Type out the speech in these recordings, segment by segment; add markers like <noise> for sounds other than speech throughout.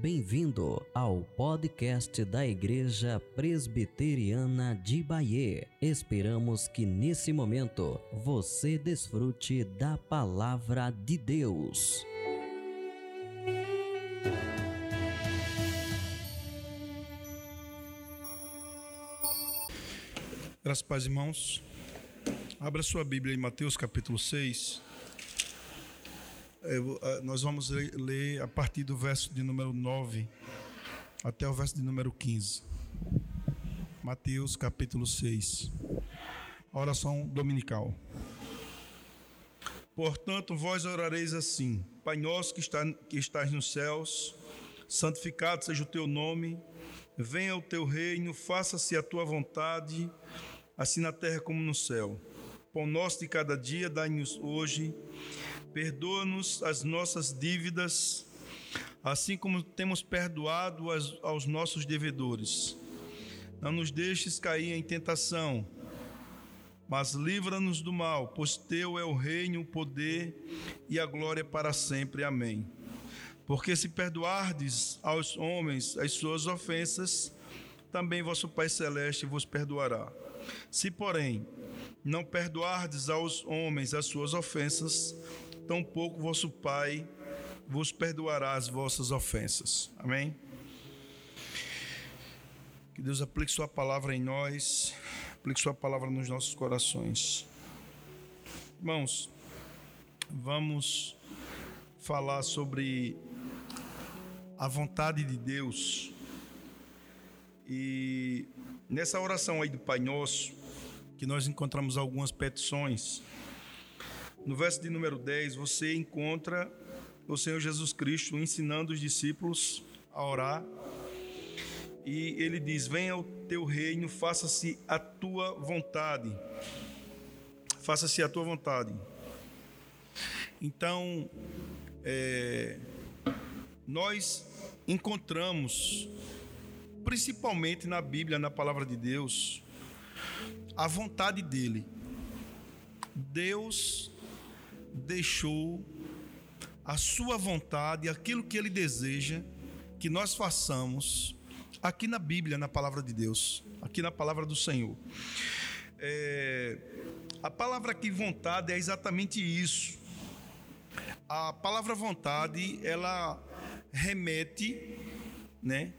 Bem-vindo ao podcast da Igreja Presbiteriana de Bahia. Esperamos que nesse momento você desfrute da palavra de Deus. Graças paz, irmãos. Abra sua Bíblia em Mateus capítulo 6. É, nós vamos ler a partir do verso de número 9 até o verso de número 15. Mateus capítulo 6. oração dominical. Portanto, vós orareis assim: Pai nosso que, está, que estás nos céus, santificado seja o teu nome, venha o teu reino, faça-se a tua vontade, assim na terra como no céu. Pão nosso de cada dia, dai-nos hoje Perdoa-nos as nossas dívidas, assim como temos perdoado aos nossos devedores. Não nos deixes cair em tentação, mas livra-nos do mal, pois teu é o reino, o poder e a glória para sempre. Amém. Porque se perdoardes aos homens as suas ofensas, também vosso Pai celeste vos perdoará. Se, porém, não perdoardes aos homens as suas ofensas, tampouco vosso Pai vos perdoará as vossas ofensas. Amém? Que Deus aplique Sua palavra em nós, aplique Sua palavra nos nossos corações. Irmãos, vamos falar sobre a vontade de Deus. E nessa oração aí do Pai Nosso, que nós encontramos algumas petições no verso de número 10, você encontra o Senhor Jesus Cristo ensinando os discípulos a orar. E ele diz: Venha o teu reino, faça-se a tua vontade. Faça-se a tua vontade. Então, é, nós encontramos, principalmente na Bíblia, na palavra de Deus, a vontade dele. Deus deixou a sua vontade, aquilo que ele deseja que nós façamos aqui na Bíblia, na palavra de Deus, aqui na palavra do Senhor. É, a palavra aqui vontade é exatamente isso. A palavra vontade ela remete, né,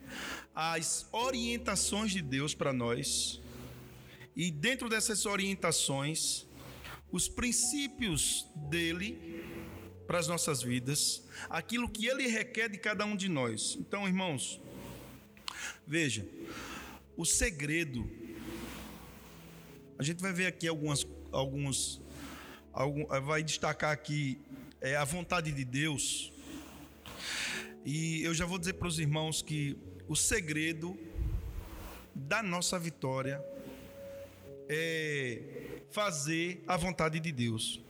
às orientações de Deus para nós. E dentro dessas orientações, os princípios dele para as nossas vidas, aquilo que ele requer de cada um de nós. Então, irmãos, veja, o segredo, a gente vai ver aqui algumas, alguns, algum, vai destacar aqui é, a vontade de Deus. E eu já vou dizer para os irmãos que o segredo da nossa vitória é fazer a vontade de Deus.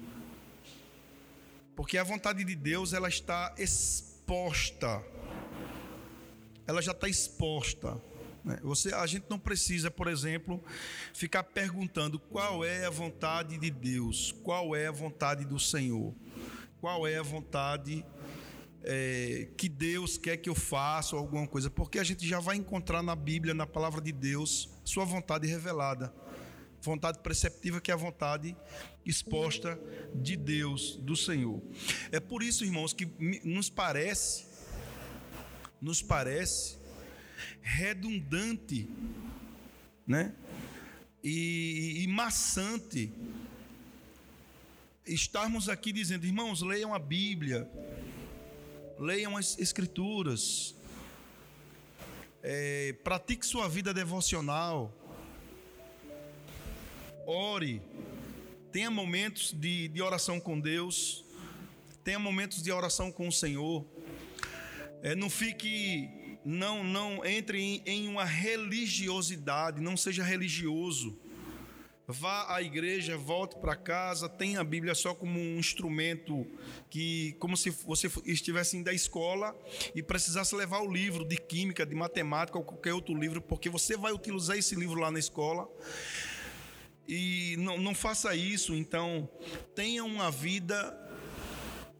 Porque a vontade de Deus ela está exposta. Ela já está exposta. Né? Você, a gente não precisa, por exemplo, ficar perguntando qual é a vontade de Deus, qual é a vontade do Senhor, qual é a vontade é, que Deus quer que eu faça ou alguma coisa, porque a gente já vai encontrar na Bíblia, na palavra de Deus, sua vontade revelada vontade preceptiva que é a vontade exposta de Deus, do Senhor. É por isso, irmãos, que nos parece, nos parece redundante, né? E, e maçante estarmos aqui dizendo, irmãos, leiam a Bíblia, leiam as Escrituras, é, pratique sua vida devocional ore, tenha momentos de, de oração com Deus, tenha momentos de oração com o Senhor. É, não fique, não, não entre em, em uma religiosidade, não seja religioso. Vá à igreja, volte para casa, tenha a Bíblia só como um instrumento que, como se você estivesse indo da escola e precisasse levar o livro de química, de matemática ou qualquer outro livro, porque você vai utilizar esse livro lá na escola. E não, não faça isso, então tenha uma vida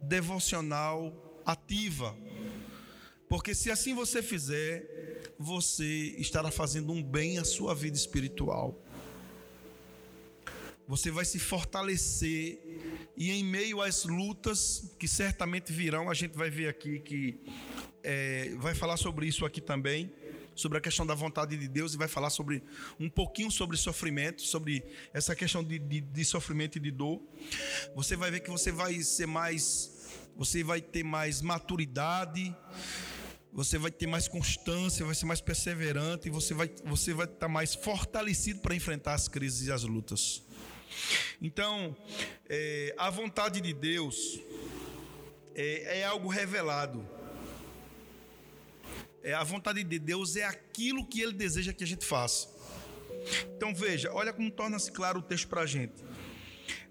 devocional ativa. Porque se assim você fizer, você estará fazendo um bem à sua vida espiritual. Você vai se fortalecer e em meio às lutas que certamente virão, a gente vai ver aqui que é, vai falar sobre isso aqui também, sobre a questão da vontade de Deus e vai falar sobre um pouquinho sobre sofrimento, sobre essa questão de, de, de sofrimento e de dor. Você vai ver que você vai ser mais, você vai ter mais maturidade você vai ter mais constância, vai ser mais perseverante e você vai, você vai estar mais fortalecido para enfrentar as crises e as lutas. Então, é, a vontade de Deus é, é algo revelado. É, a vontade de Deus é aquilo que Ele deseja que a gente faça. Então veja, olha como torna-se claro o texto para a gente.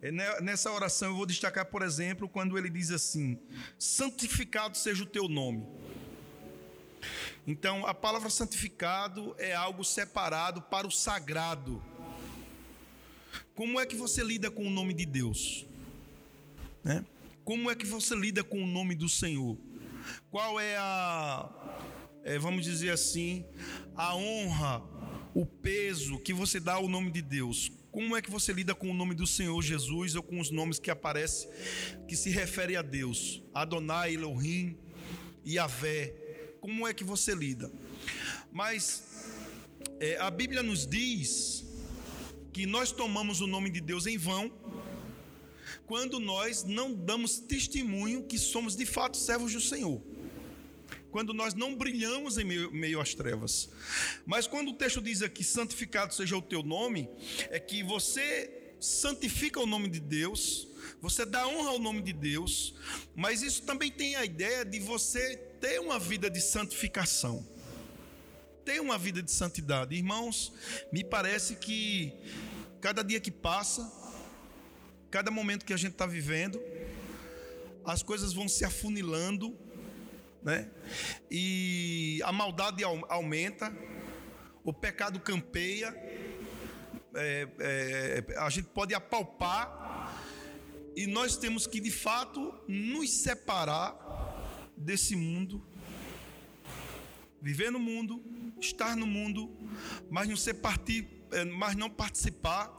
É, né, nessa oração eu vou destacar, por exemplo, quando ele diz assim: santificado seja o teu nome. Então, a palavra santificado é algo separado para o sagrado. Como é que você lida com o nome de Deus? Né? Como é que você lida com o nome do Senhor? Qual é a, é, vamos dizer assim, a honra, o peso que você dá ao nome de Deus? Como é que você lida com o nome do Senhor Jesus ou com os nomes que aparecem que se refere a Deus? Adonai, Elohim, Yahvé como é que você lida. Mas é, a Bíblia nos diz que nós tomamos o nome de Deus em vão quando nós não damos testemunho que somos de fato servos do Senhor. Quando nós não brilhamos em meio, meio às trevas. Mas quando o texto diz aqui, santificado seja o teu nome, é que você santifica o nome de Deus, você dá honra ao nome de Deus, mas isso também tem a ideia de você ter uma vida de santificação, ter uma vida de santidade. Irmãos, me parece que cada dia que passa, cada momento que a gente está vivendo, as coisas vão se afunilando, né? E a maldade aumenta, o pecado campeia, é, é, a gente pode apalpar, e nós temos que de fato nos separar desse mundo, viver no mundo, estar no mundo, mas não ser partir, eh, mas não participar,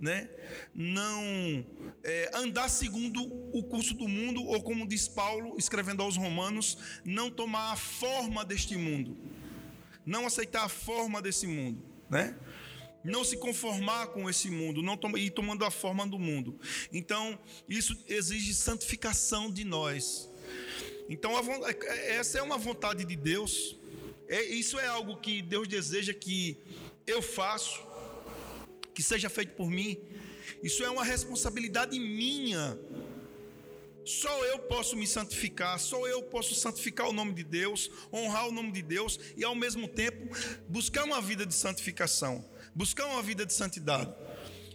né? Não é, andar segundo o curso do mundo ou como diz Paulo escrevendo aos Romanos, não tomar a forma deste mundo, não aceitar a forma desse mundo, né? não se conformar com esse mundo, não tom ir tomando a forma do mundo. Então, isso exige santificação de nós. Então, essa é uma vontade de Deus. É, isso é algo que Deus deseja que eu faço, que seja feito por mim. Isso é uma responsabilidade minha. Só eu posso me santificar, só eu posso santificar o nome de Deus, honrar o nome de Deus e ao mesmo tempo buscar uma vida de santificação, buscar uma vida de santidade.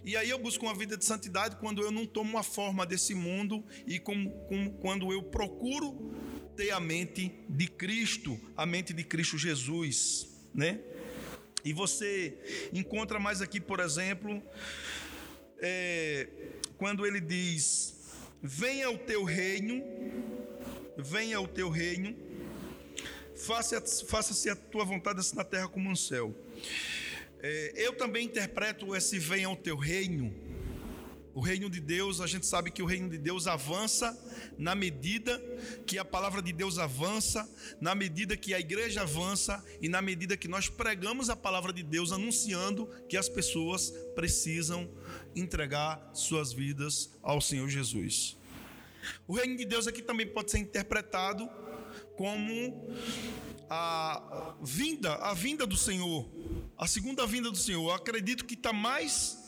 E aí eu busco uma vida de santidade quando eu não tomo a forma desse mundo e com, com, quando eu procuro ter a mente de Cristo, a mente de Cristo Jesus, né? E você encontra mais aqui, por exemplo, é, quando ele diz: Venha o teu reino, venha o teu reino, faça-se faça a tua vontade assim na terra como no céu. É, eu também interpreto esse venha o teu reino o reino de Deus, a gente sabe que o reino de Deus avança na medida que a palavra de Deus avança, na medida que a igreja avança e na medida que nós pregamos a palavra de Deus anunciando que as pessoas precisam entregar suas vidas ao Senhor Jesus. O reino de Deus aqui também pode ser interpretado como a vinda, a vinda do Senhor, a segunda vinda do Senhor. Eu acredito que está mais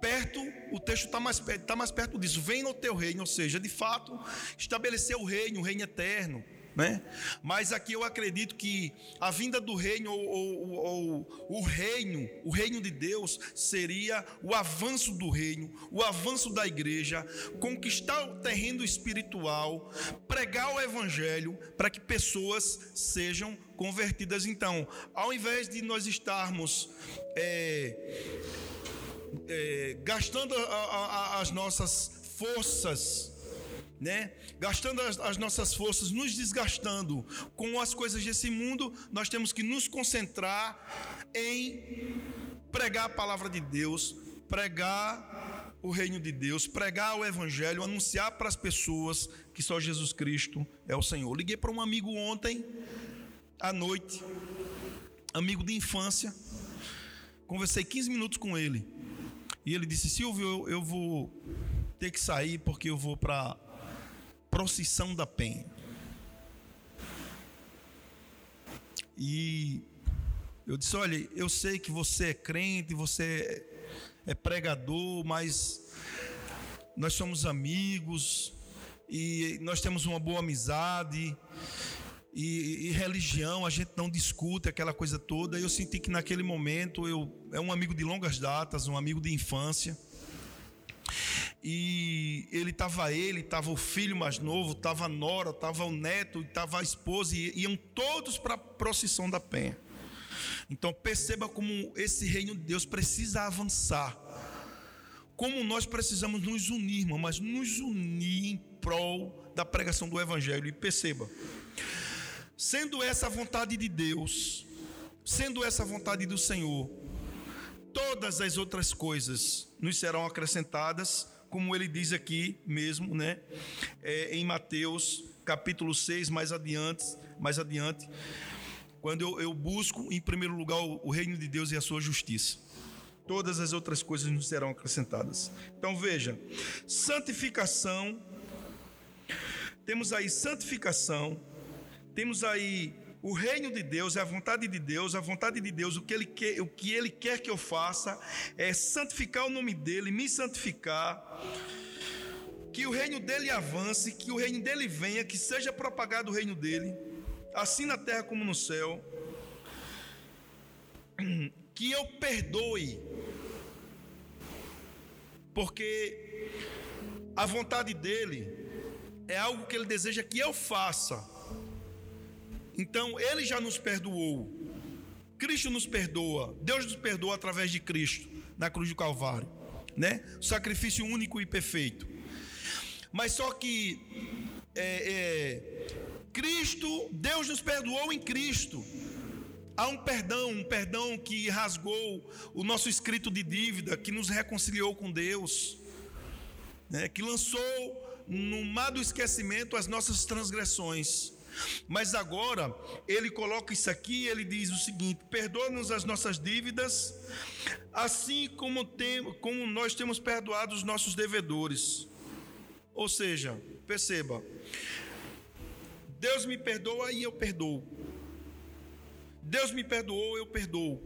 perto, o texto está mais, tá mais perto disso. Vem no teu reino, ou seja, de fato, estabelecer o reino, o reino eterno. Né? Mas aqui eu acredito que a vinda do reino ou, ou, ou, o reino, o reino de Deus seria o avanço do reino, o avanço da igreja, conquistar o terreno espiritual, pregar o evangelho para que pessoas sejam convertidas. Então, ao invés de nós estarmos é, é, gastando a, a, as nossas forças né? Gastando as, as, nossas forças, nos desgastando com as coisas desse mundo, nós temos que nos concentrar em pregar a palavra de Deus, pregar o reino de Deus, pregar o evangelho, anunciar para as pessoas que só Jesus Cristo é o Senhor. Liguei para um amigo ontem à noite, amigo de infância, conversei 15 minutos com ele. E ele disse: Silvio, eu, eu vou ter que sair porque eu vou para procissão da penha. E eu disse: Olha, eu sei que você é crente, você é pregador, mas nós somos amigos e nós temos uma boa amizade. E, e, religião, a gente não discute aquela coisa toda. Eu senti que naquele momento eu é um amigo de longas datas, um amigo de infância. E ele estava ele, estava o filho mais novo, estava a nora, estava o neto, estava a esposa e iam todos para a procissão da penha. Então perceba como esse reino de Deus precisa avançar. Como nós precisamos nos unir, irmão, mas nos unir em prol da pregação do evangelho. E perceba, sendo essa a vontade de Deus, sendo essa a vontade do Senhor, todas as outras coisas nos serão acrescentadas, como ele diz aqui mesmo, né? É, em Mateus capítulo 6, mais adiante, mais adiante quando eu, eu busco em primeiro lugar o, o reino de Deus e a sua justiça. Todas as outras coisas nos serão acrescentadas. Então veja, santificação, temos aí santificação, temos aí o reino de Deus, é a vontade de Deus, a vontade de Deus, o que Ele quer, o que Ele quer que eu faça é santificar o nome dEle, me santificar, que o reino dEle avance, que o reino dEle venha, que seja propagado o reino dEle assim na terra como no céu, <clears throat> que eu perdoe, porque a vontade dele é algo que ele deseja que eu faça. Então, ele já nos perdoou. Cristo nos perdoa. Deus nos perdoa através de Cristo na cruz do Calvário, né? Sacrifício único e perfeito. Mas só que é, é, Cristo, Deus nos perdoou em Cristo. Há um perdão, um perdão que rasgou o nosso escrito de dívida, que nos reconciliou com Deus, né? que lançou no mar do esquecimento as nossas transgressões. Mas agora ele coloca isso aqui, ele diz o seguinte: perdoa-nos as nossas dívidas, assim como, tem, como nós temos perdoado os nossos devedores. Ou seja, perceba, Deus me perdoa e eu perdoo. Deus me perdoou, eu perdoo.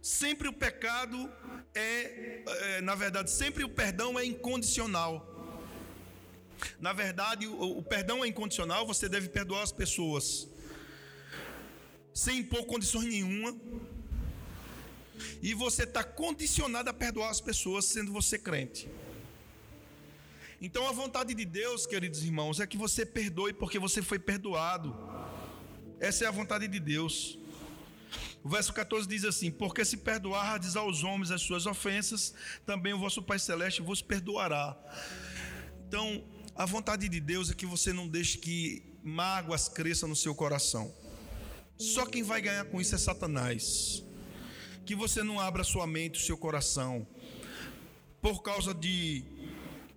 Sempre o pecado é, é, na verdade, sempre o perdão é incondicional. Na verdade, o, o perdão é incondicional, você deve perdoar as pessoas sem impor condições nenhuma. E você está condicionado a perdoar as pessoas sendo você crente. Então a vontade de Deus, queridos irmãos, é que você perdoe porque você foi perdoado. Essa é a vontade de Deus. O verso 14 diz assim: Porque se perdoardes aos homens as suas ofensas, também o vosso Pai Celeste vos perdoará. Então, a vontade de Deus é que você não deixe que mágoas cresçam no seu coração. Só quem vai ganhar com isso é Satanás. Que você não abra sua mente, o seu coração, por causa de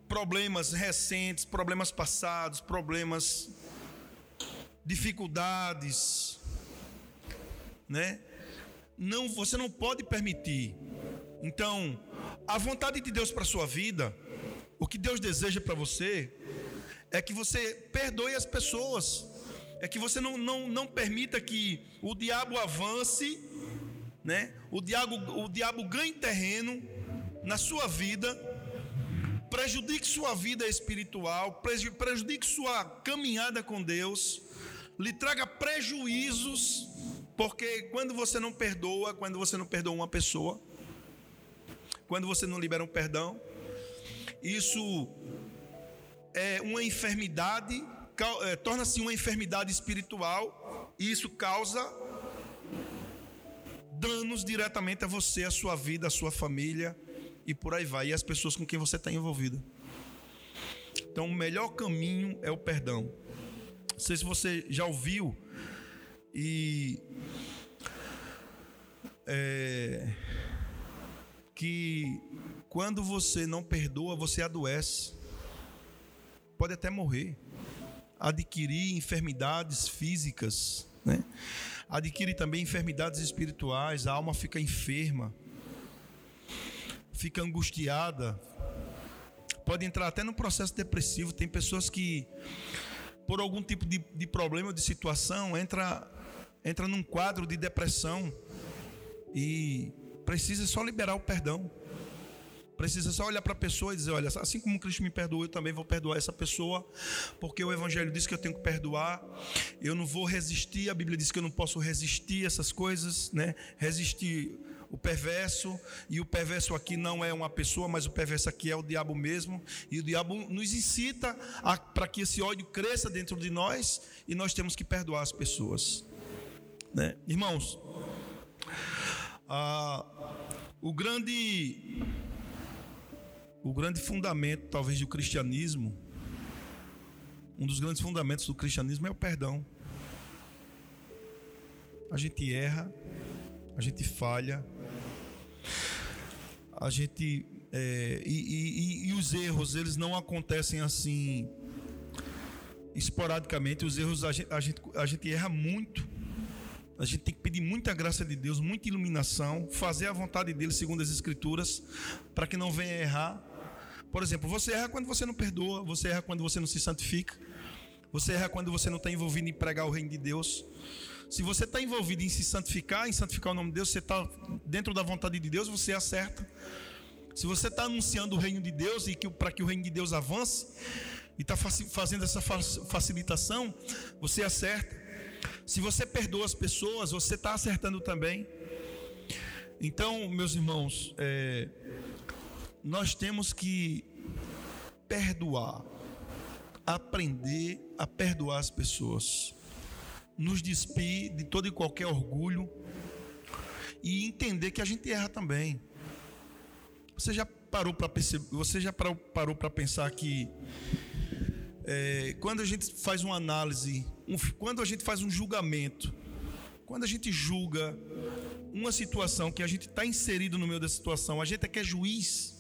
problemas recentes, problemas passados, problemas, dificuldades, né? Não, você não pode permitir. Então, a vontade de Deus para sua vida, o que Deus deseja para você, é que você perdoe as pessoas, é que você não, não, não permita que o diabo avance, né? O diabo, o diabo ganhe terreno na sua vida prejudique sua vida espiritual, prejudique sua caminhada com Deus, lhe traga prejuízos, porque quando você não perdoa, quando você não perdoa uma pessoa, quando você não libera um perdão, isso é uma enfermidade, é, torna-se uma enfermidade espiritual, e isso causa danos diretamente a você, a sua vida, a sua família, e por aí vai, e as pessoas com quem você está envolvido. Então, o melhor caminho é o perdão. Não sei se você já ouviu e é, que quando você não perdoa, você adoece, pode até morrer, adquirir enfermidades físicas, né? adquire também enfermidades espirituais, a alma fica enferma, fica angustiada, pode entrar até no processo depressivo. Tem pessoas que, por algum tipo de, de problema ou de situação, entra, entra num quadro de depressão e precisa só liberar o perdão. Precisa só olhar para a pessoa e dizer: olha, assim como Cristo me perdoou, eu também vou perdoar essa pessoa, porque o Evangelho diz que eu tenho que perdoar. Eu não vou resistir. A Bíblia diz que eu não posso resistir essas coisas, né? Resistir o perverso, e o perverso aqui não é uma pessoa, mas o perverso aqui é o diabo mesmo, e o diabo nos incita para que esse ódio cresça dentro de nós, e nós temos que perdoar as pessoas. Né? Irmãos, ah, o grande o grande fundamento, talvez, do cristianismo, um dos grandes fundamentos do cristianismo é o perdão. A gente erra, a gente falha, a gente é, e, e, e, os erros eles não acontecem assim esporadicamente. Os erros a gente, a gente, a gente erra muito. A gente tem que pedir muita graça de Deus, muita iluminação, fazer a vontade dele segundo as Escrituras, para que não venha errar. Por exemplo, você erra quando você não perdoa, você erra quando você não se santifica, você erra quando você não está envolvido em pregar o reino de Deus. Se você está envolvido em se santificar, em santificar o nome de Deus, você está dentro da vontade de Deus, você acerta. Se você está anunciando o reino de Deus e que para que o reino de Deus avance e está fazendo essa facilitação, você acerta. Se você perdoa as pessoas, você está acertando também. Então, meus irmãos, é, nós temos que perdoar, aprender a perdoar as pessoas, nos despir de todo e qualquer orgulho e entender que a gente erra também. Você já parou para perceber? Você já parou para pensar que é, quando a gente faz uma análise, um, quando a gente faz um julgamento, quando a gente julga uma situação que a gente está inserido no meio da situação, a gente é que é juiz.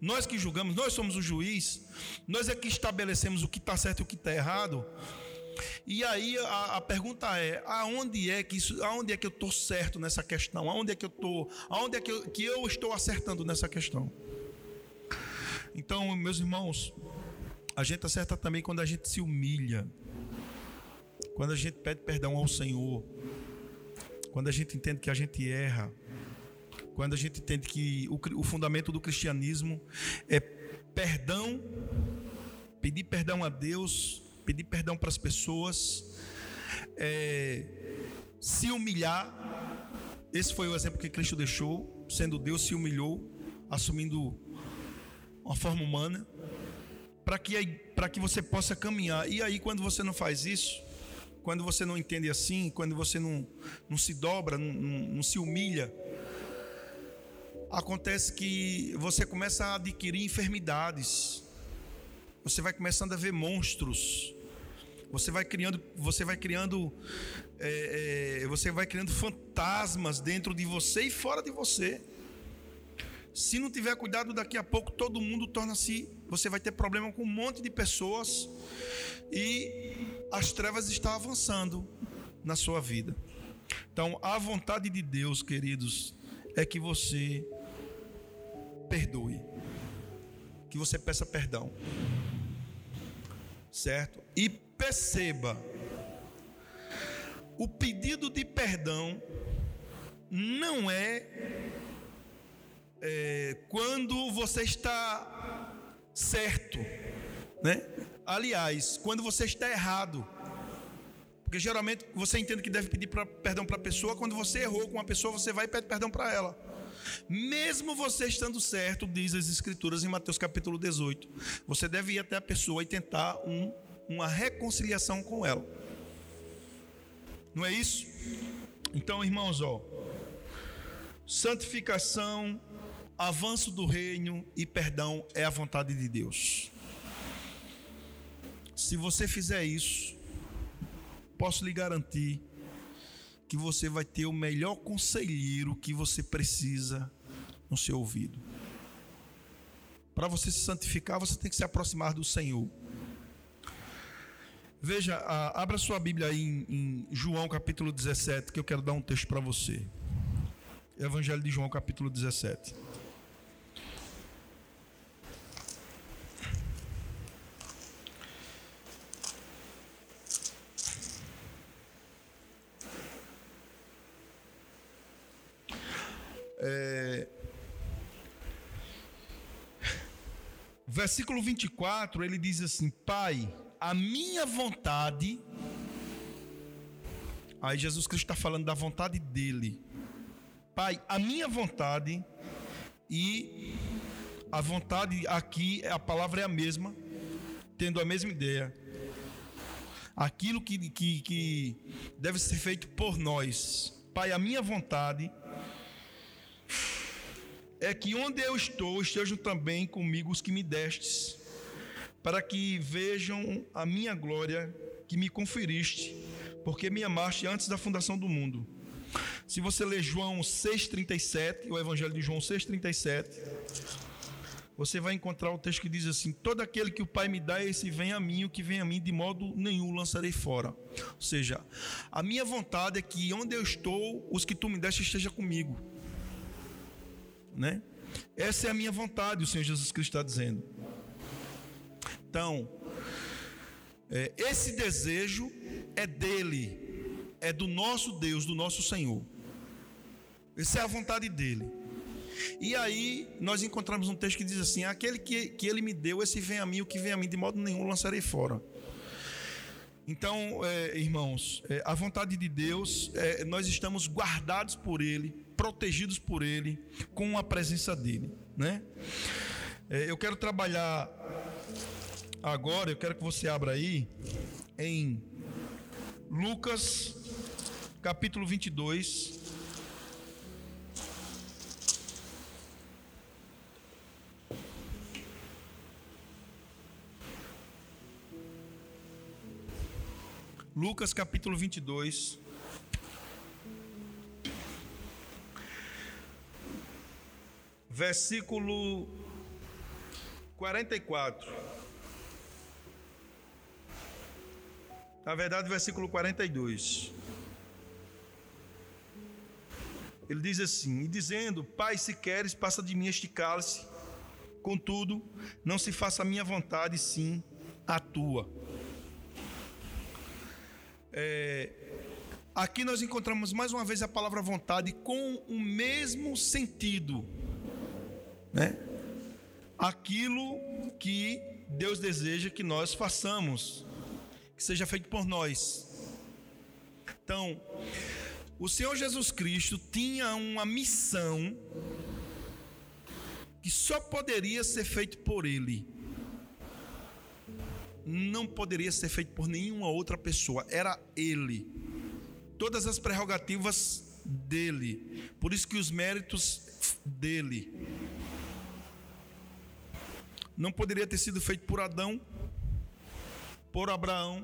Nós que julgamos, nós somos o juiz, nós é que estabelecemos o que está certo e o que está errado. E aí a, a, pergunta é: aonde é que isso, aonde é que eu estou certo nessa questão? Aonde é que eu estou? Aonde é que eu, que eu estou acertando nessa questão? Então, meus irmãos, a gente acerta também quando a gente se humilha, quando a gente pede perdão ao Senhor, quando a gente entende que a gente erra quando a gente entende que o, o fundamento do cristianismo é perdão, pedir perdão a Deus, pedir perdão para as pessoas, é, se humilhar. Esse foi o exemplo que Cristo deixou, sendo Deus se humilhou, assumindo uma forma humana, para que, que você possa caminhar. E aí, quando você não faz isso, quando você não entende assim, quando você não, não se dobra, não, não, não se humilha, acontece que você começa a adquirir enfermidades. Você vai começando a ver monstros. Você vai criando, você vai criando, é, é, você vai criando fantasmas dentro de você e fora de você. Se não tiver cuidado, daqui a pouco todo mundo torna-se. Você vai ter problema com um monte de pessoas e as trevas estão avançando na sua vida. Então, a vontade de Deus, queridos, é que você perdoe. Que você peça perdão. Certo? E perceba: o pedido de perdão não é, é quando você está certo, né? Aliás, quando você está errado. Porque geralmente você entende que deve pedir pra, perdão para a pessoa, quando você errou com uma pessoa, você vai e pede perdão para ela. Mesmo você estando certo, diz as Escrituras em Mateus capítulo 18, você deve ir até a pessoa e tentar um, uma reconciliação com ela. Não é isso? Então, irmãos, ó, santificação, avanço do reino e perdão é a vontade de Deus. Se você fizer isso, posso lhe garantir que você vai ter o melhor conselheiro que você precisa no seu ouvido. Para você se santificar, você tem que se aproximar do Senhor. Veja, abra sua Bíblia aí em, João capítulo 17, que eu quero dar um texto para você. Evangelho de João capítulo 17. É... Versículo 24, ele diz assim: Pai, a minha vontade. Aí Jesus Cristo está falando da vontade dele. Pai, a minha vontade e a vontade aqui, a palavra é a mesma, tendo a mesma ideia. Aquilo que, que, que deve ser feito por nós. Pai, a minha vontade é que onde eu estou estejam também comigo os que me destes, para que vejam a minha glória que me conferiste, porque me amaste antes da fundação do mundo. Se você ler João 6,37, o Evangelho de João 6,37, você vai encontrar o texto que diz assim: Todo aquele que o Pai me dá, esse vem a mim, o que vem a mim, de modo nenhum lançarei fora. Ou seja, a minha vontade é que onde eu estou, os que tu me deste estejam comigo né? Essa é a minha vontade, o Senhor Jesus Cristo está dizendo. Então, é, esse desejo é dele, é do nosso Deus, do nosso Senhor. Essa é a vontade dele. E aí nós encontramos um texto que diz assim: aquele que, que ele me deu, esse vem a mim, o que vem a mim, de modo nenhum lançarei fora. Então, é, irmãos, é, a vontade de Deus, é, nós estamos guardados por Ele, protegidos por Ele, com a presença dEle, né? É, eu quero trabalhar agora, eu quero que você abra aí em Lucas, capítulo 22. Lucas capítulo 22. Versículo 44. Na verdade, versículo 42. Ele diz assim: E dizendo, Pai, se queres, passa de mim este cálice, contudo, não se faça a minha vontade, sim a tua. É, aqui nós encontramos mais uma vez a palavra vontade com o mesmo sentido né? Aquilo que Deus deseja que nós façamos, que seja feito por nós. Então, o Senhor Jesus Cristo tinha uma missão que só poderia ser feito por Ele. Não poderia ser feito por nenhuma outra pessoa, era Ele. Todas as prerrogativas dele. Por isso que os méritos dele não poderia ter sido feito por Adão, por Abraão,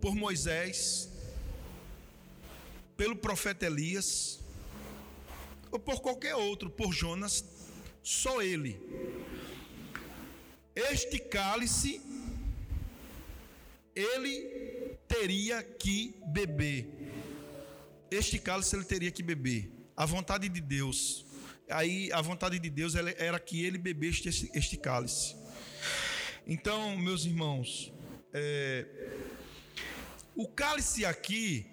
por Moisés, pelo profeta Elias, ou por qualquer outro, por Jonas, só ele. Este cálice, ele teria que beber. Este cálice ele teria que beber. A vontade de Deus aí a vontade de Deus era que ele bebesse este, este cálice. Então, meus irmãos, é, o cálice aqui,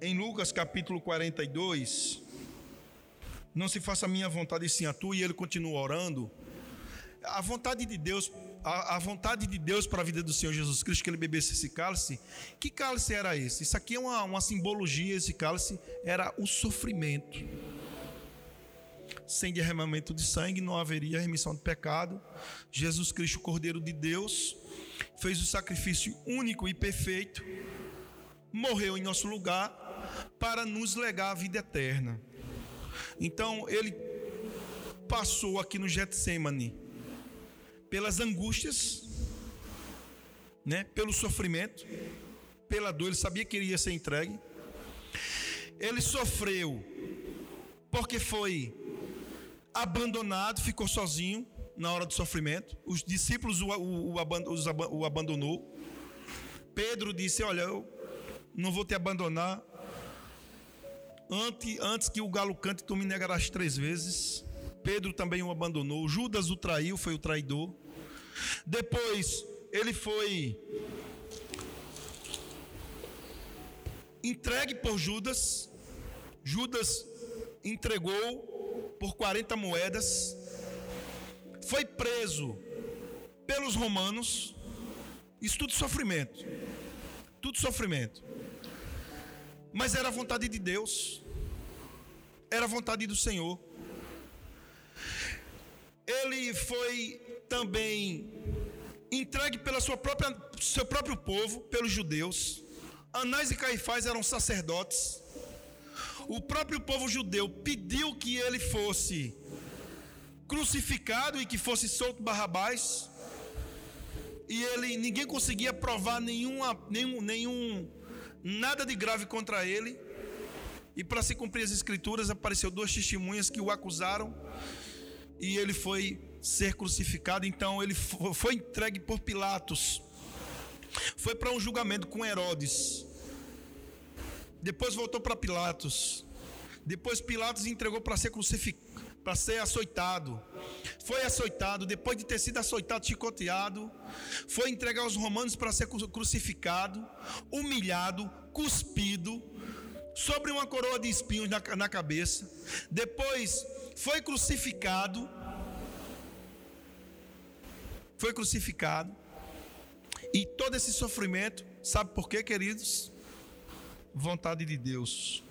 em Lucas capítulo 42, não se faça a minha vontade sim a tua, e ele continua orando. A vontade de Deus, a, a vontade de Deus para a vida do Senhor Jesus Cristo, que ele bebesse esse cálice, que cálice era esse? Isso aqui é uma, uma simbologia, esse cálice era o sofrimento sem derramamento de sangue não haveria remissão de pecado. Jesus Cristo, Cordeiro de Deus, fez o sacrifício único e perfeito, morreu em nosso lugar para nos legar a vida eterna. Então, ele passou aqui no Getsemane pelas angústias, né? pelo sofrimento, pela dor, ele sabia que ele ia ser entregue. Ele sofreu porque foi abandonado, ficou sozinho na hora do sofrimento. Os discípulos o, o, o, o abandonou. Pedro disse: Olha, eu não vou te abandonar. Antes, antes que o galo cante, tu me negarás três vezes. Pedro também o abandonou. Judas o traiu, foi o traidor. Depois ele foi entregue por Judas. Judas entregou por 40 moedas. Foi preso pelos romanos. Isso tudo sofrimento. Tudo sofrimento. Mas era a vontade de Deus. Era a vontade do Senhor. Ele foi também entregue pela sua própria seu próprio povo, pelos judeus. Anás e Caifás eram sacerdotes. O próprio povo judeu pediu que ele fosse crucificado e que fosse solto Barrabás. E ele ninguém conseguia provar nenhuma, nenhum, nenhum nada de grave contra ele. E para se cumprir as escrituras, apareceu duas testemunhas que o acusaram e ele foi ser crucificado. Então ele foi entregue por Pilatos. Foi para um julgamento com Herodes. Depois voltou para Pilatos. Depois Pilatos entregou para ser crucificado, para ser açoitado. Foi açoitado, depois de ter sido açoitado, chicoteado, foi entregar aos romanos para ser crucificado, humilhado, cuspido, sobre uma coroa de espinhos na, na cabeça. Depois foi crucificado. Foi crucificado. E todo esse sofrimento, sabe por quê, queridos? Vontade de Deus.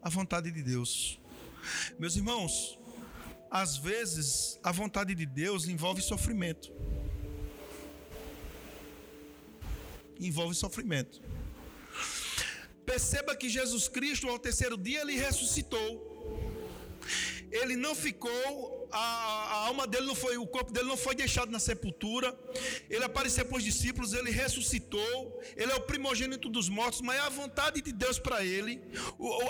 A vontade de Deus. Meus irmãos, às vezes a vontade de Deus envolve sofrimento. Envolve sofrimento. Perceba que Jesus Cristo, ao terceiro dia, ele ressuscitou. Ele não ficou, a, a, alma dele não foi, o corpo dele não foi deixado na sepultura. Ele apareceu para os discípulos, ele ressuscitou. Ele é o primogênito dos mortos, mas é a vontade de Deus para ele,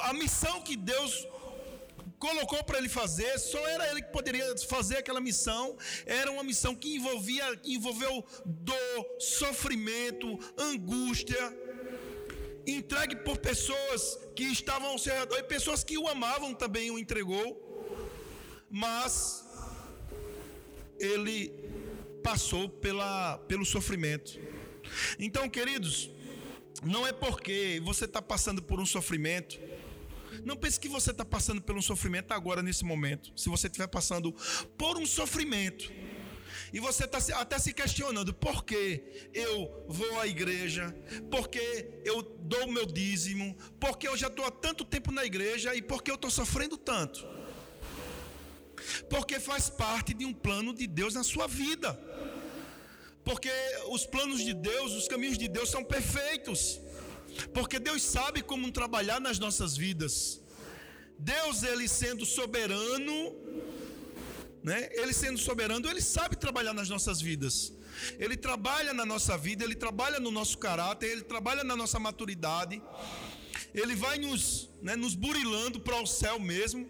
a missão que Deus colocou para ele fazer, só era ele que poderia fazer aquela missão. Era uma missão que envolvia, envolveu dor, sofrimento, angústia entregue por pessoas que estavam ao seu redor e pessoas que o amavam também o entregou, mas ele passou pela, pelo sofrimento. Então, queridos, não é porque você está passando por um sofrimento, não pense que você está passando por um sofrimento agora, nesse momento. Se você estiver passando por um sofrimento, e você está até se questionando: por que eu vou à igreja? Por que eu dou o meu dízimo? Por que eu já estou há tanto tempo na igreja e por que eu estou sofrendo tanto? Porque faz parte de um plano de Deus na sua vida. Porque os planos de Deus, os caminhos de Deus são perfeitos. Porque Deus sabe como trabalhar nas nossas vidas. Deus, ele sendo soberano, né? Ele sendo soberano, ele sabe trabalhar nas nossas vidas. Ele trabalha na nossa vida, ele trabalha no nosso caráter, ele trabalha na nossa maturidade. Ele vai nos, né, nos burilando para o céu mesmo,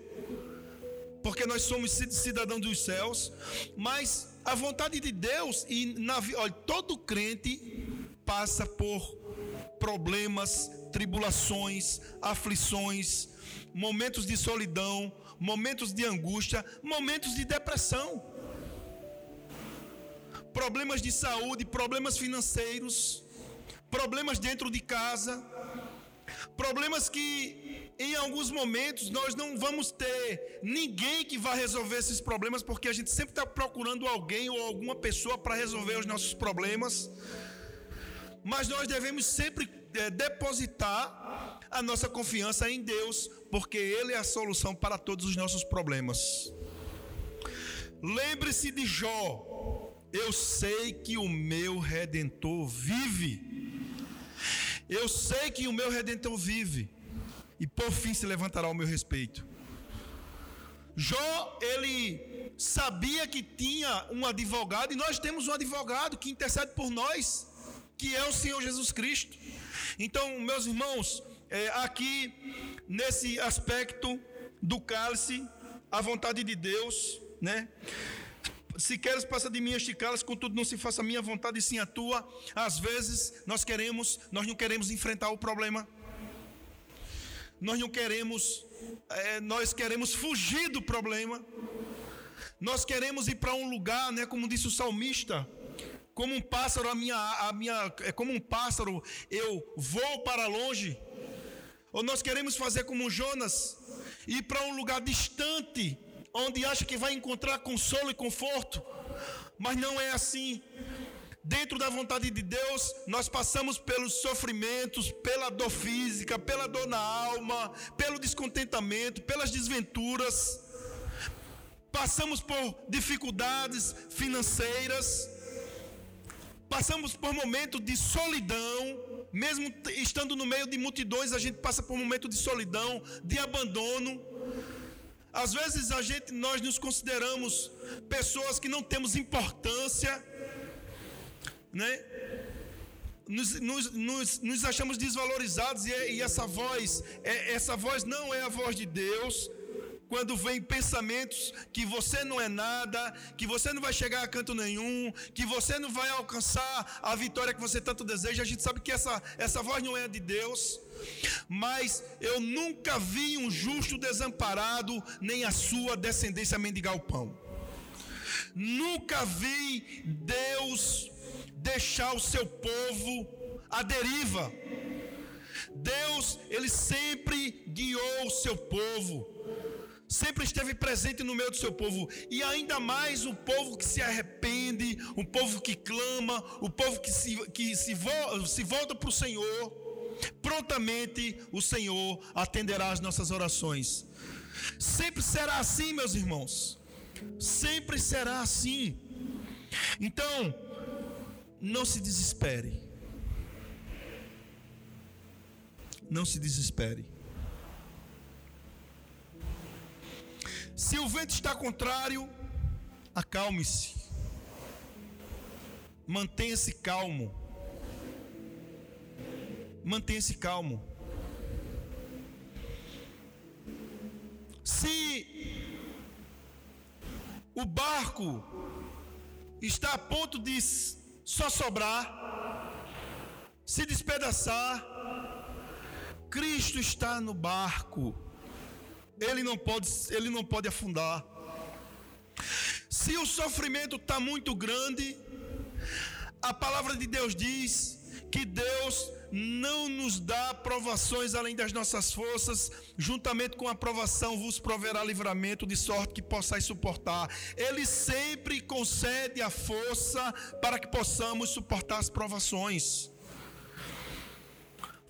porque nós somos cidadãos dos céus. Mas a vontade de Deus e na, olha, todo crente passa por problemas, tribulações, aflições, momentos de solidão, momentos de angústia, momentos de depressão, problemas de saúde, problemas financeiros, problemas dentro de casa, problemas que em alguns momentos nós não vamos ter ninguém que vá resolver esses problemas, porque a gente sempre está procurando alguém ou alguma pessoa para resolver os nossos problemas. Mas nós devemos sempre é, depositar a nossa confiança em Deus, porque Ele é a solução para todos os nossos problemas. Lembre-se de Jó, eu sei que o meu redentor vive. Eu sei que o meu redentor vive, e por fim se levantará ao meu respeito. Jó, ele sabia que tinha um advogado, e nós temos um advogado que intercede por nós, que é o Senhor Jesus Cristo. Então, meus irmãos, é, aqui nesse aspecto do cálice, a vontade de Deus, né? Se queres, passa de mim este cálice, contudo não se faça a minha vontade e sim a tua. Às vezes nós queremos, nós não queremos enfrentar o problema. Nós não queremos, é, nós queremos fugir do problema. Nós queremos ir para um lugar, né, como disse o salmista, como um pássaro a minha, a minha, é como um pássaro eu vou para longe. Ou nós queremos fazer como Jonas, ir para um lugar distante, onde acha que vai encontrar consolo e conforto, mas não é assim. Dentro da vontade de Deus, nós passamos pelos sofrimentos, pela dor física, pela dor na alma, pelo descontentamento, pelas desventuras. Passamos por dificuldades financeiras. Passamos por momentos de solidão, mesmo estando no meio de multidões, a gente passa por um momento de solidão, de abandono. Às vezes a gente, nós nos consideramos pessoas que não temos importância, né? Nos, nos, nos, nos achamos desvalorizados e, e essa voz, é, essa voz não é a voz de Deus, quando vem pensamentos que você não é nada, que você não vai chegar a canto nenhum, que você não vai alcançar a vitória que você tanto deseja, a gente sabe que essa, essa voz não é de Deus. Mas eu nunca vi um justo desamparado, nem a sua descendência mendigar o pão. Nunca vi Deus deixar o seu povo à deriva. Deus, ele sempre guiou o seu povo sempre esteve presente no meio do seu povo, e ainda mais o povo que se arrepende, o povo que clama, o povo que se, que se, vo, se volta para o Senhor, prontamente o Senhor atenderá as nossas orações. Sempre será assim, meus irmãos, sempre será assim. Então, não se desespere. Não se desespere. Se o vento está contrário, acalme-se. Mantenha-se calmo. Mantenha-se calmo. Se o barco está a ponto de só sobrar, se despedaçar, Cristo está no barco ele não pode, ele não pode afundar. Se o sofrimento está muito grande, a palavra de Deus diz que Deus não nos dá provações além das nossas forças, juntamente com a provação vos proverá livramento, de sorte que possais suportar. Ele sempre concede a força para que possamos suportar as provações.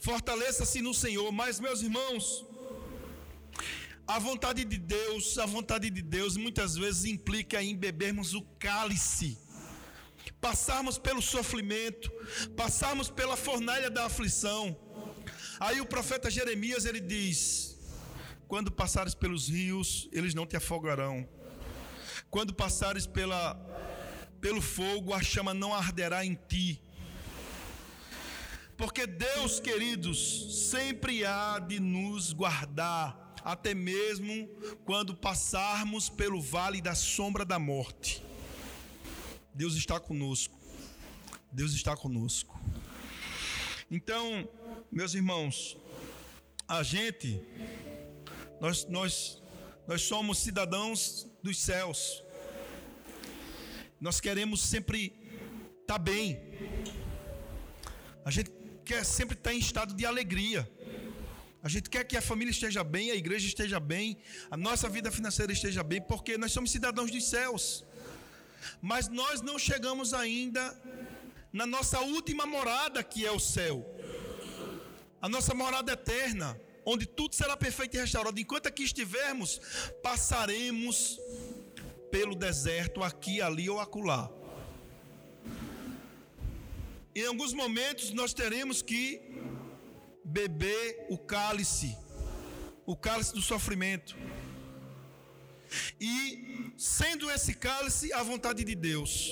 Fortaleça-se no Senhor, mas meus irmãos, a vontade de Deus, a vontade de Deus muitas vezes implica em bebermos o cálice, passarmos pelo sofrimento, passarmos pela fornalha da aflição. Aí o profeta Jeremias ele diz: Quando passares pelos rios, eles não te afogarão. Quando passares pela pelo fogo, a chama não arderá em ti. Porque Deus, queridos, sempre há de nos guardar até mesmo quando passarmos pelo vale da sombra da morte. Deus está conosco. Deus está conosco. Então, meus irmãos, a gente, nós, nós, nós somos cidadãos dos céus. Nós queremos sempre estar tá bem. A gente quer sempre estar em estado de alegria. A gente quer que a família esteja bem, a igreja esteja bem, a nossa vida financeira esteja bem, porque nós somos cidadãos dos céus. Mas nós não chegamos ainda na nossa última morada, que é o céu. A nossa morada eterna, onde tudo será perfeito e restaurado. Enquanto aqui estivermos, passaremos pelo deserto, aqui, ali ou acolá. Em alguns momentos nós teremos que beber o cálice, o cálice do sofrimento. E sendo esse cálice a vontade de Deus,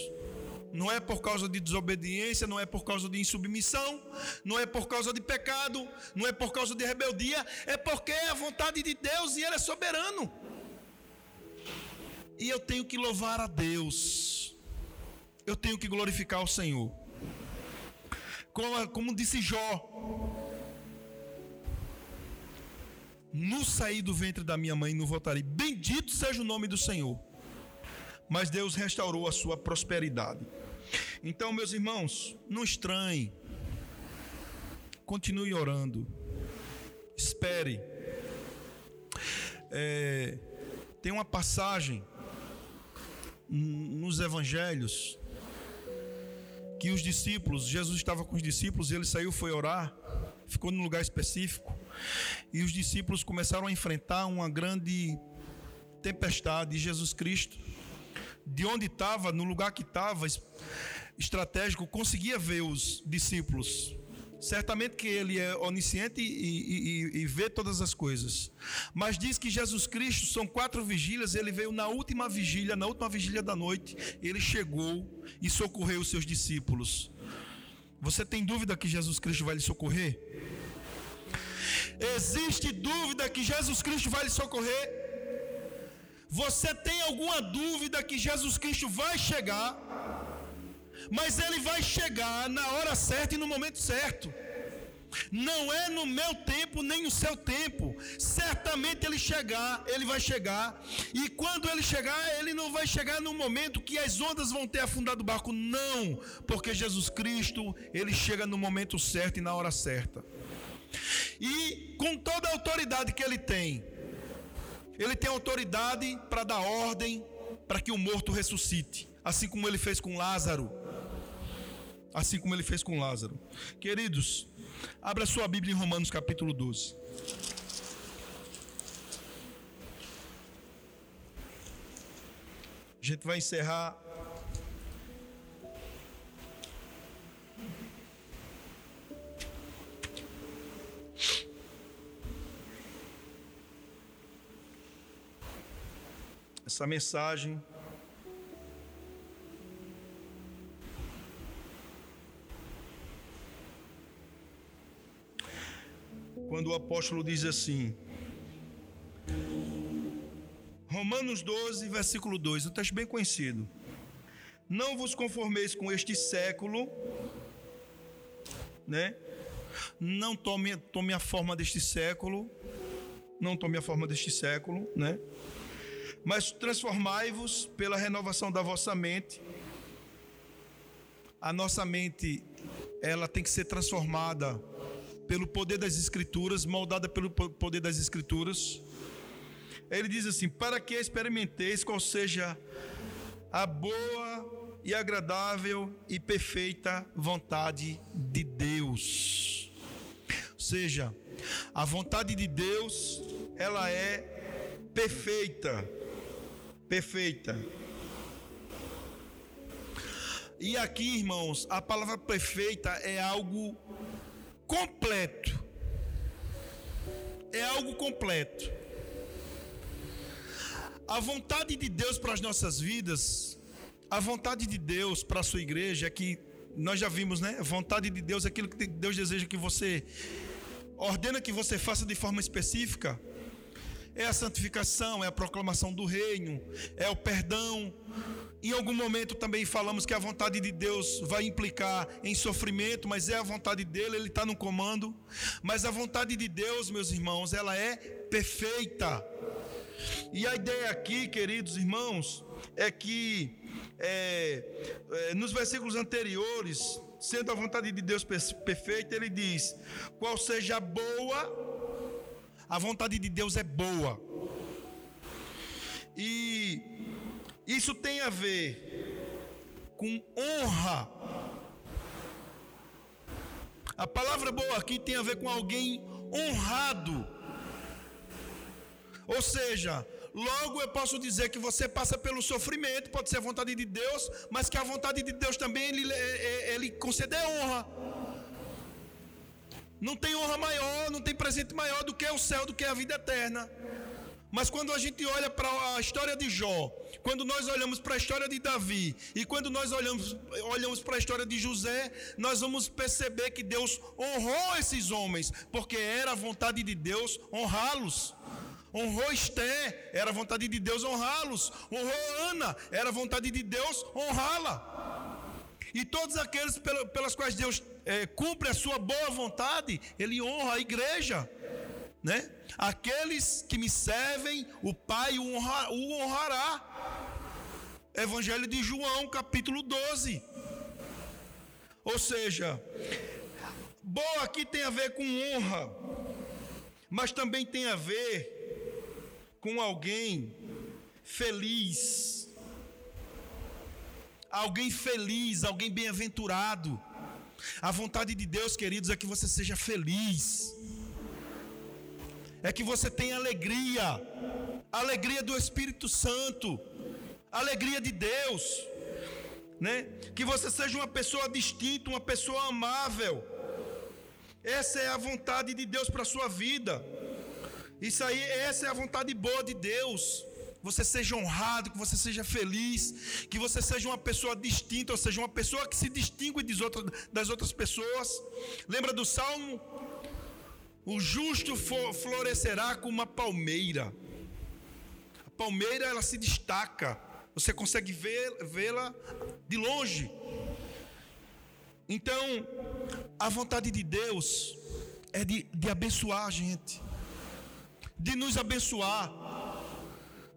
não é por causa de desobediência, não é por causa de insubmissão, não é por causa de pecado, não é por causa de rebeldia, é porque é a vontade de Deus e Ele é soberano. E eu tenho que louvar a Deus, eu tenho que glorificar o Senhor. Como, como disse Jó, no sair do ventre da minha mãe não voltarei. Bendito seja o nome do Senhor. Mas Deus restaurou a sua prosperidade. Então, meus irmãos, não estranhe. Continue orando. Espere. É, tem uma passagem nos evangelhos que os discípulos, Jesus estava com os discípulos, ele saiu, foi orar, ficou num lugar específico, e os discípulos começaram a enfrentar uma grande tempestade, e Jesus Cristo, de onde estava, no lugar que estava, estratégico, conseguia ver os discípulos. Certamente que ele é onisciente e, e, e, vê todas as coisas. Mas diz que Jesus Cristo são quatro vigílias. Ele veio na última vigília, na última vigília da noite. Ele chegou e socorreu os seus discípulos. Você tem dúvida que Jesus Cristo vai lhe socorrer? Existe dúvida que Jesus Cristo vai lhe socorrer? Você tem alguma dúvida que Jesus Cristo vai chegar? mas ele vai chegar na hora certa e no momento certo. Não é no meu tempo nem no seu tempo. Certamente ele chegar, ele vai chegar. E quando ele chegar, ele não vai chegar no momento que as ondas vão ter afundado o barco, não, porque Jesus Cristo, ele chega no momento certo e na hora certa. E com toda a autoridade que ele tem, ele tem autoridade para dar ordem para que o morto ressuscite, assim como ele fez com Lázaro assim como ele fez com Lázaro. Queridos, abra sua Bíblia em Romanos capítulo 12. A gente vai encerrar essa mensagem quando o apóstolo diz assim, Romanos 12, versículo 2, um texto bem conhecido. Não vos conformeis com este século, né? Não tome, tome a forma deste século, não tome a forma deste século, né? Mas transformai-vos pela renovação da vossa mente. A nossa mente, ela tem que ser transformada pelo poder das Escrituras, moldada pelo poder das Escrituras. Ele diz assim: para que experimenteis qual seja a boa e agradável e perfeita vontade de Deus. Ou seja, a vontade de Deus, ela é perfeita. Perfeita. E aqui, irmãos, a palavra perfeita é algo completo. É algo completo. A vontade de Deus para as nossas vidas, a vontade de Deus para a sua igreja é que nós já vimos, né? A vontade de Deus é aquilo que Deus deseja que você ordena que você faça de forma específica. É a santificação, é a proclamação do reino, é o perdão, em algum momento também falamos que a vontade de Deus vai implicar em sofrimento, mas é a vontade dele, ele está no comando. Mas a vontade de Deus, meus irmãos, ela é perfeita. E a ideia aqui, queridos irmãos, é que é, é, nos versículos anteriores, sendo a vontade de Deus perfeita, ele diz: qual seja boa, a vontade de Deus é boa. E isso tem a ver com honra. A palavra boa aqui tem a ver com alguém honrado. Ou seja, logo eu posso dizer que você passa pelo sofrimento, pode ser a vontade de Deus, mas que a vontade de Deus também ele, ele conceder honra. Não tem honra maior, não tem presente maior do que o céu, do que a vida eterna. Mas quando a gente olha para a história de Jó, quando nós olhamos para a história de Davi e quando nós olhamos, olhamos para a história de José, nós vamos perceber que Deus honrou esses homens, porque era a vontade de Deus honrá-los. Honrou Esté, era a vontade de Deus honrá-los. Honrou Ana, era a vontade de Deus honrá-la. E todos aqueles pelas quais Deus é, cumpre a sua boa vontade, Ele honra a igreja né? Aqueles que me servem, o Pai o, honra, o honrará. Evangelho de João, capítulo 12. Ou seja, boa aqui tem a ver com honra, mas também tem a ver com alguém feliz. Alguém feliz, alguém bem-aventurado. A vontade de Deus, queridos, é que você seja feliz é que você tenha alegria, alegria do Espírito Santo, alegria de Deus, né? Que você seja uma pessoa distinta, uma pessoa amável. Essa é a vontade de Deus para a sua vida. Isso aí, essa é a vontade boa de Deus. Você seja honrado, que você seja feliz, que você seja uma pessoa distinta, ou seja, uma pessoa que se distingue das outras pessoas. Lembra do Salmo o justo florescerá como uma palmeira. A palmeira ela se destaca. Você consegue vê-la de longe. Então, a vontade de Deus é de, de abençoar a gente, de nos abençoar.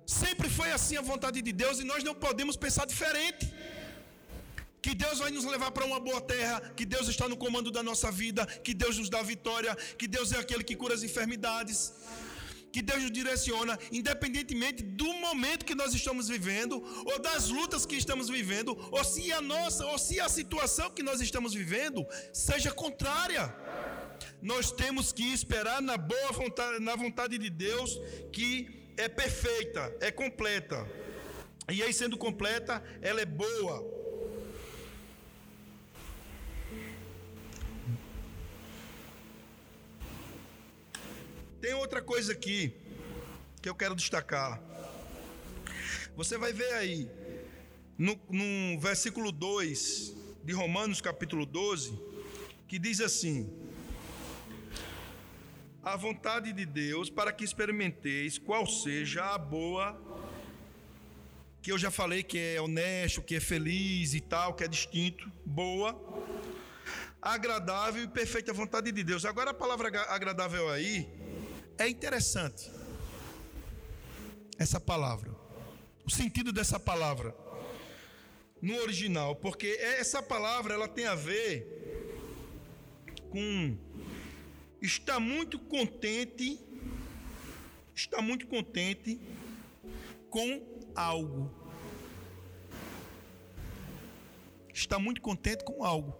Sempre foi assim a vontade de Deus e nós não podemos pensar diferente que Deus vai nos levar para uma boa terra, que Deus está no comando da nossa vida, que Deus nos dá vitória, que Deus é aquele que cura as enfermidades, que Deus nos direciona, independentemente do momento que nós estamos vivendo, ou das lutas que estamos vivendo, ou se a nossa, ou se a situação que nós estamos vivendo seja contrária. Nós temos que esperar na boa vontade, na vontade de Deus, que é perfeita, é completa. E aí, sendo completa, ela é boa. Tem outra coisa aqui que eu quero destacar. Você vai ver aí, no, no versículo 2 de Romanos, capítulo 12, que diz assim: A vontade de Deus para que experimenteis qual seja a boa, que eu já falei que é honesto, que é feliz e tal, que é distinto, boa, agradável e perfeita vontade de Deus. Agora a palavra agradável aí é interessante essa palavra, o sentido dessa palavra no original, porque essa palavra ela tem a ver com estar muito contente, está muito contente com algo. Está muito contente com algo.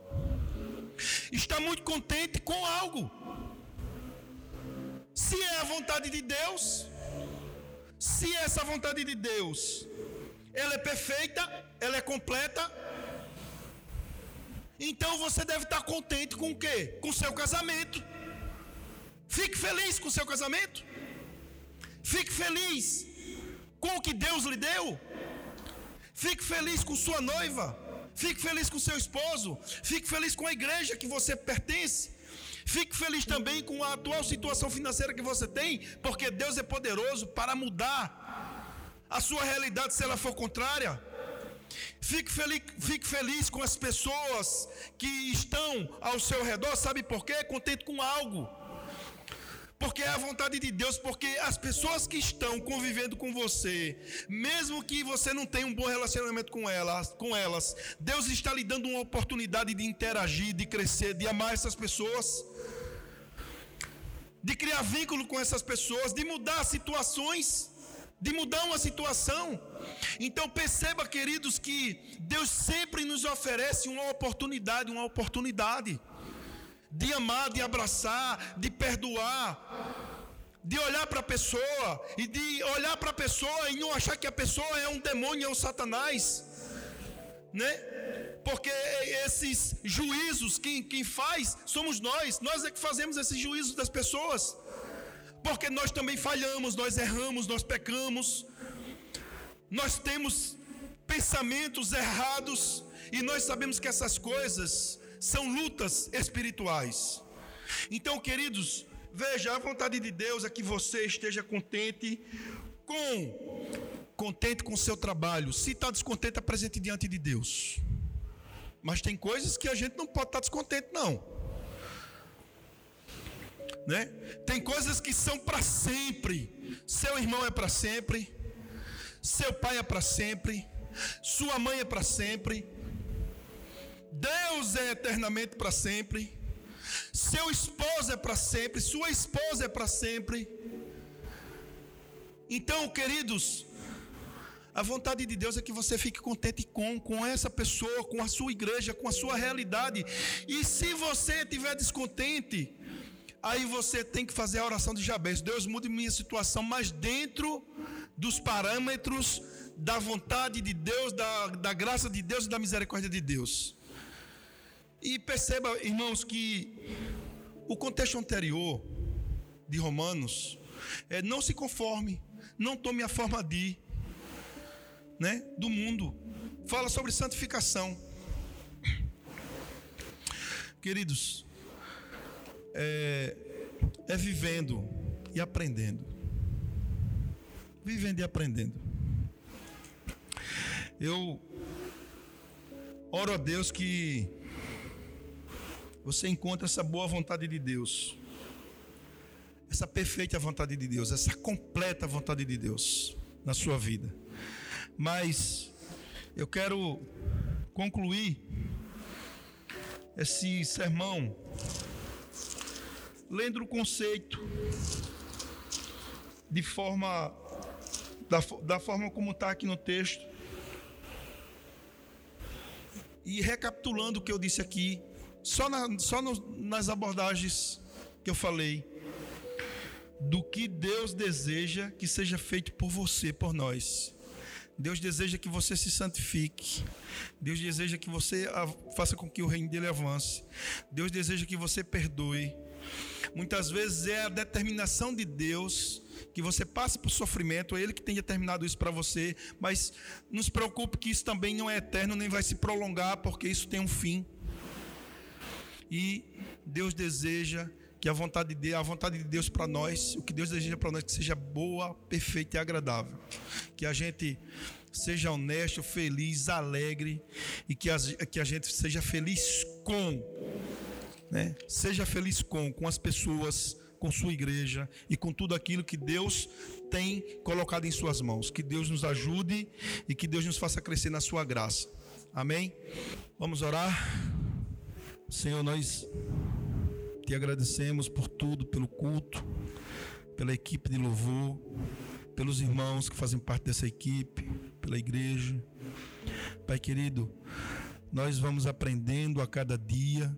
Está muito contente com algo. Se é a vontade de Deus, se essa vontade de Deus, ela é perfeita, ela é completa, então você deve estar contente com o quê? Com seu casamento. Fique feliz com o seu casamento. Fique feliz com o que Deus lhe deu. Fique feliz com sua noiva. Fique feliz com seu esposo. Fique feliz com a igreja que você pertence. Fique feliz também com a atual situação financeira que você tem, porque Deus é poderoso para mudar a sua realidade se ela for contrária. Fique feliz, fique feliz com as pessoas que estão ao seu redor, sabe por quê? Contente com algo. Porque é a vontade de Deus, porque as pessoas que estão convivendo com você, mesmo que você não tenha um bom relacionamento com elas, com elas, Deus está lhe dando uma oportunidade de interagir, de crescer, de amar essas pessoas de criar vínculo com essas pessoas, de mudar situações, de mudar uma situação. Então perceba, queridos, que Deus sempre nos oferece uma oportunidade, uma oportunidade de amar, de abraçar, de perdoar, de olhar para a pessoa e de olhar para a pessoa e não achar que a pessoa é um demônio, é um satanás, né? porque esses juízos, quem, quem faz somos nós, nós é que fazemos esses juízos das pessoas. porque nós também falhamos, nós erramos, nós pecamos, nós temos pensamentos errados e nós sabemos que essas coisas são lutas espirituais. Então, queridos, veja, a vontade de Deus é que você esteja contente com contente com o seu trabalho. Se está descontente, apresente diante de Deus. Mas tem coisas que a gente não pode estar descontente, não. Né? Tem coisas que são para sempre. Seu irmão é para sempre. Seu pai é para sempre. Sua mãe é para sempre. Deus é eternamente para sempre. Seu esposo é para sempre. Sua esposa é para sempre. Então, queridos, a vontade de Deus é que você fique contente com, com essa pessoa, com a sua igreja, com a sua realidade. E se você estiver descontente, aí você tem que fazer a oração de Jabez. Deus mude minha situação, mas dentro dos parâmetros da vontade de Deus, da, da graça de Deus e da misericórdia de Deus. E perceba, irmãos, que o contexto anterior de Romanos é não se conforme, não tome a forma de né, do mundo. Fala sobre santificação. Queridos, é, é vivendo e aprendendo. Vivendo e aprendendo. Eu oro a Deus que você encontre essa boa vontade de Deus, essa perfeita vontade de Deus, essa completa vontade de Deus na sua vida. Mas eu quero concluir esse sermão lendo o conceito de forma da, da forma como está aqui no texto. E recapitulando o que eu disse aqui só, na, só no, nas abordagens que eu falei do que Deus deseja que seja feito por você, por nós. Deus deseja que você se santifique. Deus deseja que você faça com que o reino dele avance. Deus deseja que você perdoe. Muitas vezes é a determinação de Deus que você passe por sofrimento, é Ele que tem determinado isso para você, mas não se preocupe que isso também não é eterno, nem vai se prolongar, porque isso tem um fim. E Deus deseja que a vontade de Deus, a vontade de Deus para nós, o que Deus deseja para nós que seja boa, perfeita e agradável. Que a gente seja honesto, feliz, alegre e que a, que a gente seja feliz com, né? Seja feliz com com as pessoas, com sua igreja e com tudo aquilo que Deus tem colocado em suas mãos. Que Deus nos ajude e que Deus nos faça crescer na sua graça. Amém. Vamos orar. Senhor, nós te agradecemos por tudo, pelo culto, pela equipe de louvor, pelos irmãos que fazem parte dessa equipe, pela igreja. Pai querido, nós vamos aprendendo a cada dia,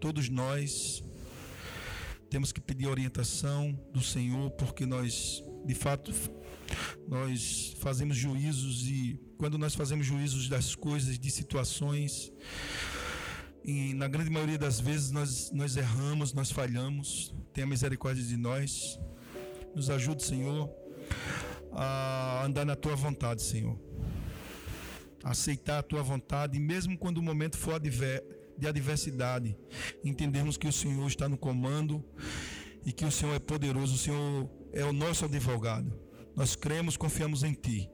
todos nós temos que pedir orientação do Senhor, porque nós, de fato, nós fazemos juízos e quando nós fazemos juízos das coisas, de situações, e na grande maioria das vezes nós, nós erramos, nós falhamos. Tenha misericórdia de nós. Nos ajude, Senhor, a andar na tua vontade, Senhor. Aceitar a tua vontade, mesmo quando o momento for de adversidade, entendemos que o Senhor está no comando e que o Senhor é poderoso, o Senhor é o nosso advogado. Nós cremos, confiamos em Ti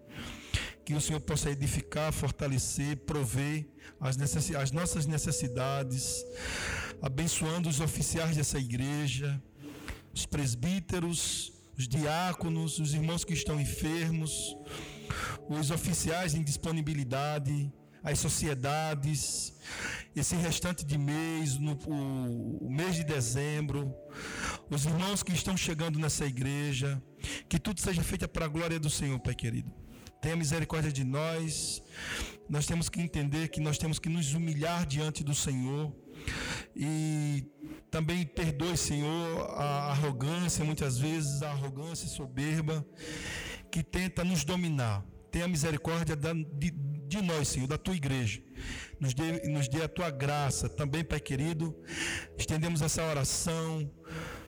que o Senhor possa edificar, fortalecer, prover as, necess... as nossas necessidades, abençoando os oficiais dessa igreja, os presbíteros, os diáconos, os irmãos que estão enfermos, os oficiais em disponibilidade, as sociedades, esse restante de mês, no, o, o, mês de dezembro, os irmãos que estão chegando nessa igreja, que tudo seja feito para a glória do Senhor, Pai querido. Tenha misericórdia de nós. Nós temos que entender que nós temos que nos humilhar diante do Senhor. E também perdoe, Senhor, a arrogância, muitas vezes a arrogância soberba que tenta nos dominar. Tenha misericórdia de, de nós, Senhor, da tua igreja. Nos dê, nos dê a tua graça também, Pai querido. Estendemos essa oração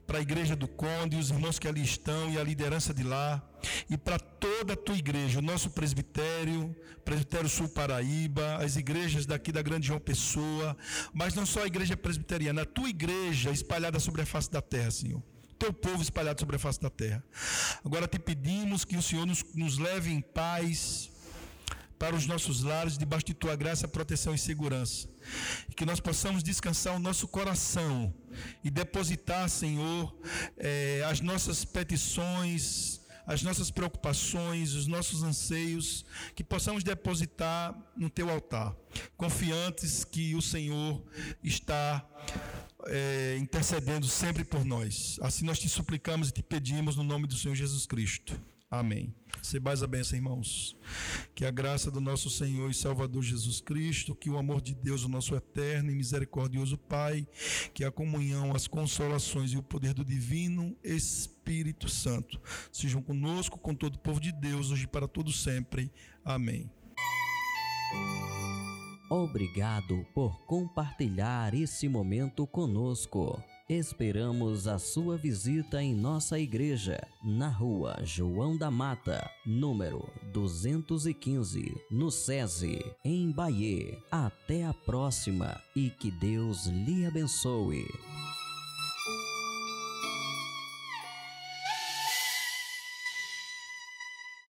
para a igreja do Conde, os irmãos que ali estão e a liderança de lá, e para toda a tua igreja, o nosso presbitério, Presbitério Sul Paraíba, as igrejas daqui da Grande João Pessoa, mas não só a igreja presbiteriana, a tua igreja espalhada sobre a face da terra, Senhor teu povo espalhado sobre a face da terra. Agora te pedimos que o Senhor nos, nos leve em paz para os nossos lares, debaixo de tua graça, proteção e segurança. E que nós possamos descansar o nosso coração e depositar, Senhor, eh, as nossas petições, as nossas preocupações, os nossos anseios, que possamos depositar no teu altar, confiantes que o Senhor está é, intercedendo sempre por nós. Assim nós te suplicamos e te pedimos no nome do Senhor Jesus Cristo. Amém. mais a benção, irmãos. Que a graça do nosso Senhor e Salvador Jesus Cristo, que o amor de Deus, o nosso eterno e misericordioso Pai, que a comunhão, as consolações e o poder do divino Espírito Santo sejam conosco, com todo o povo de Deus, hoje e para todo sempre. Amém. Obrigado por compartilhar esse momento conosco. Esperamos a sua visita em nossa igreja, na rua João da Mata, número 215, no SESI, em Bahia. Até a próxima e que Deus lhe abençoe.